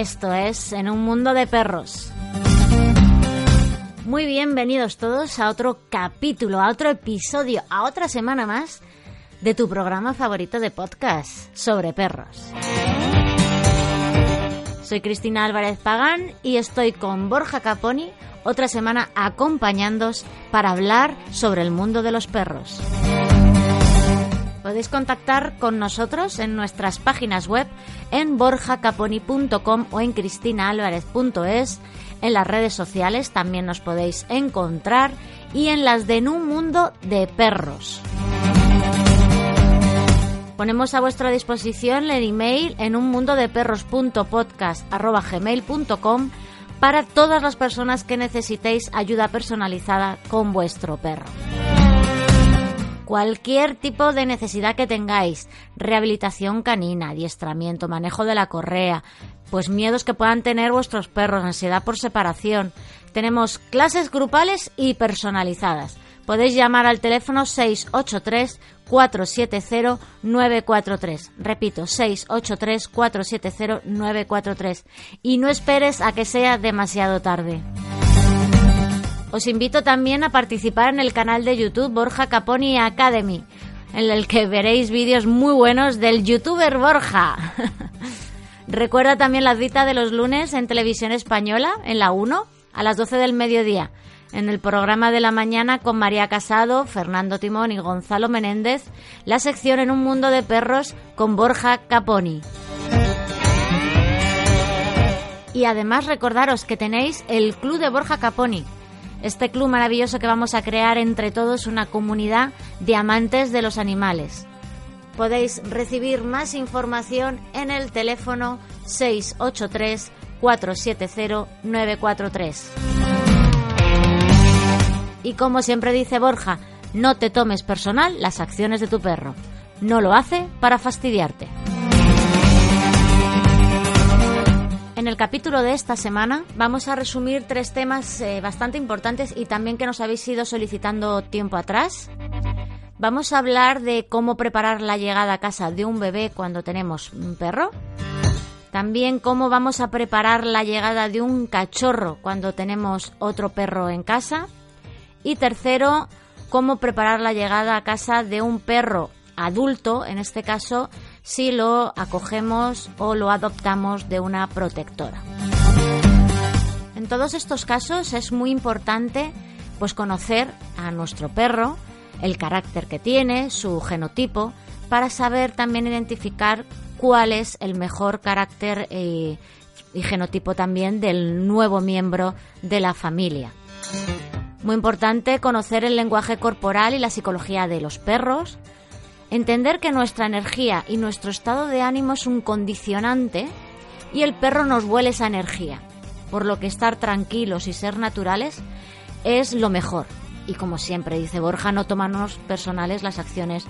Esto es En un mundo de perros. Muy bienvenidos todos a otro capítulo, a otro episodio, a otra semana más de tu programa favorito de podcast sobre perros. Soy Cristina Álvarez Pagán y estoy con Borja Caponi otra semana acompañándos para hablar sobre el mundo de los perros. Podéis contactar con nosotros en nuestras páginas web en borjacaponi.com o en cristinaalvarez.es. En las redes sociales también nos podéis encontrar y en las de En un mundo de perros. Ponemos a vuestra disposición el email en un mundo de perros.podcast.gmail.com para todas las personas que necesitéis ayuda personalizada con vuestro perro cualquier tipo de necesidad que tengáis, rehabilitación canina, adiestramiento, manejo de la correa, pues miedos que puedan tener vuestros perros, ansiedad por separación. Tenemos clases grupales y personalizadas. Podéis llamar al teléfono 683 470 943. Repito, 683 470 943. Y no esperes a que sea demasiado tarde. Os invito también a participar en el canal de YouTube Borja Caponi Academy, en el que veréis vídeos muy buenos del youtuber Borja. Recuerda también la cita de los lunes en televisión española, en la 1, a las 12 del mediodía, en el programa de la mañana con María Casado, Fernando Timón y Gonzalo Menéndez, la sección En un mundo de perros con Borja Caponi. Y además recordaros que tenéis el Club de Borja Caponi, este club maravilloso que vamos a crear entre todos una comunidad de amantes de los animales. Podéis recibir más información en el teléfono 683 470 943. Y como siempre dice Borja, no te tomes personal las acciones de tu perro. No lo hace para fastidiarte. El capítulo de esta semana vamos a resumir tres temas eh, bastante importantes y también que nos habéis ido solicitando tiempo atrás. Vamos a hablar de cómo preparar la llegada a casa de un bebé cuando tenemos un perro. También cómo vamos a preparar la llegada de un cachorro cuando tenemos otro perro en casa. Y tercero, cómo preparar la llegada a casa de un perro adulto, en este caso, si lo acogemos o lo adoptamos de una protectora. En todos estos casos es muy importante pues conocer a nuestro perro, el carácter que tiene, su genotipo, para saber también identificar cuál es el mejor carácter y, y genotipo también del nuevo miembro de la familia. Muy importante conocer el lenguaje corporal y la psicología de los perros, Entender que nuestra energía y nuestro estado de ánimo es un condicionante y el perro nos huele esa energía, por lo que estar tranquilos y ser naturales es lo mejor. Y como siempre dice Borja, no tomarnos personales las acciones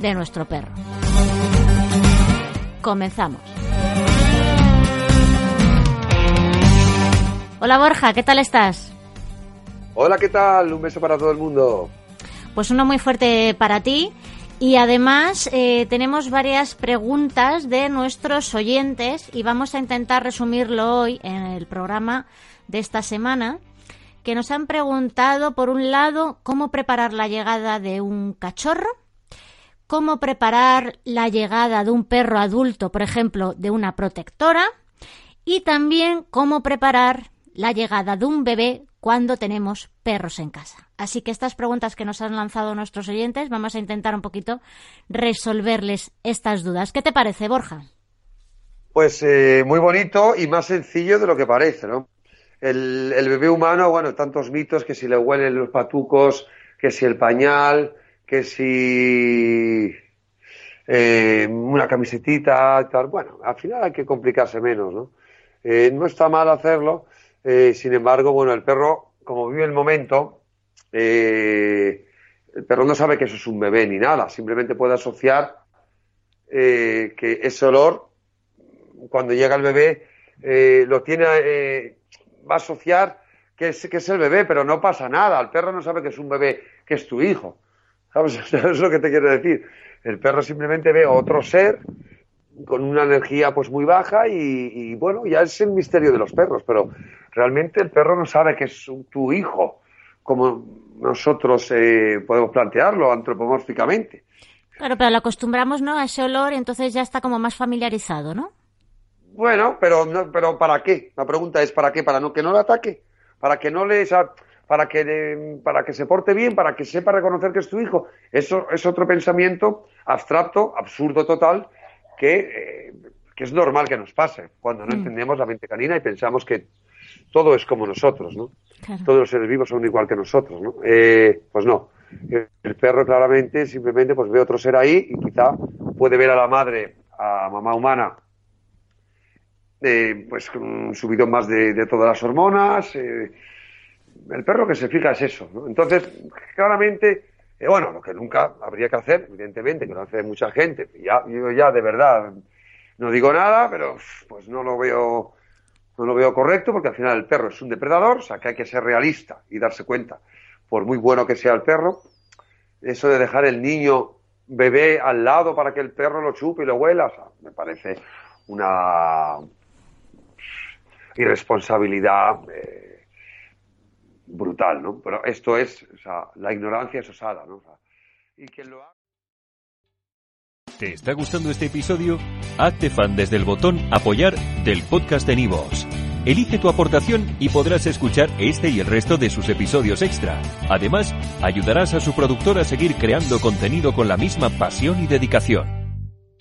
de nuestro perro. Comenzamos. Hola Borja, ¿qué tal estás? Hola, ¿qué tal? Un beso para todo el mundo. Pues uno muy fuerte para ti y además eh, tenemos varias preguntas de nuestros oyentes y vamos a intentar resumirlo hoy en el programa de esta semana, que nos han preguntado, por un lado, cómo preparar la llegada de un cachorro, cómo preparar la llegada de un perro adulto, por ejemplo, de una protectora, y también cómo preparar la llegada de un bebé cuando tenemos perros en casa. Así que estas preguntas que nos han lanzado nuestros oyentes, vamos a intentar un poquito resolverles estas dudas. ¿Qué te parece, Borja? Pues eh, muy bonito y más sencillo de lo que parece, ¿no? El, bebé humano, bueno, tantos mitos que si le huelen los patucos, que si el pañal, que si eh, una camisetita, tal. Bueno, al final hay que complicarse menos, ¿no? Eh, no está mal hacerlo, eh, sin embargo, bueno, el perro, como vive el momento, eh, el perro no sabe que eso es un bebé ni nada, simplemente puede asociar eh, que ese olor, cuando llega el bebé, lo tiene, va a asociar que es, que es el bebé, pero no pasa nada, el perro no sabe que es un bebé, que es tu hijo. ¿Sabes? Es lo que te quiero decir. El perro simplemente ve otro ser con una energía pues muy baja y, bueno, ya es el misterio de los perros, pero realmente el perro no sabe que es tu hijo, como nosotros eh, podemos plantearlo antropomórficamente. Claro, pero lo acostumbramos, ¿no? A ese olor y entonces ya está como más familiarizado, ¿no? Bueno, pero, pero ¿para qué? La pregunta es ¿para qué? Para no, que no le ataque, para que no le... Para que, para que se porte bien, para que sepa reconocer que es tu hijo. Eso es otro pensamiento abstracto, absurdo total, que, eh, que es normal que nos pase cuando no mm. entendemos la mente canina y pensamos que todo es como nosotros, ¿no? Todos los seres vivos son igual que nosotros, ¿no? Eh, pues no. El perro claramente simplemente pues ve otro ser ahí y quizá puede ver a la madre, a mamá humana, eh, pues con un subidón más de, todas las hormonas. Eh, el perro que se fija es eso, ¿no? Entonces, claramente, eh, bueno, lo que nunca habría que hacer, evidentemente, que lo hace mucha gente, ya, yo ya de verdad no digo nada, pero pues no lo veo no lo veo correcto porque al final el perro es un depredador, o sea que hay que ser realista y darse cuenta, por muy bueno que sea el perro, eso de dejar el niño bebé al lado para que el perro lo chupe y lo huela, o sea, me parece una irresponsabilidad eh, brutal, ¿no? Pero esto es, o sea, la ignorancia es osada, ¿no? y que lo ¿Te está gustando este episodio? Hazte fan desde el botón apoyar del podcast de Nivos. Elige tu aportación y podrás escuchar este y el resto de sus episodios extra. Además, ayudarás a su productor a seguir creando contenido con la misma pasión y dedicación.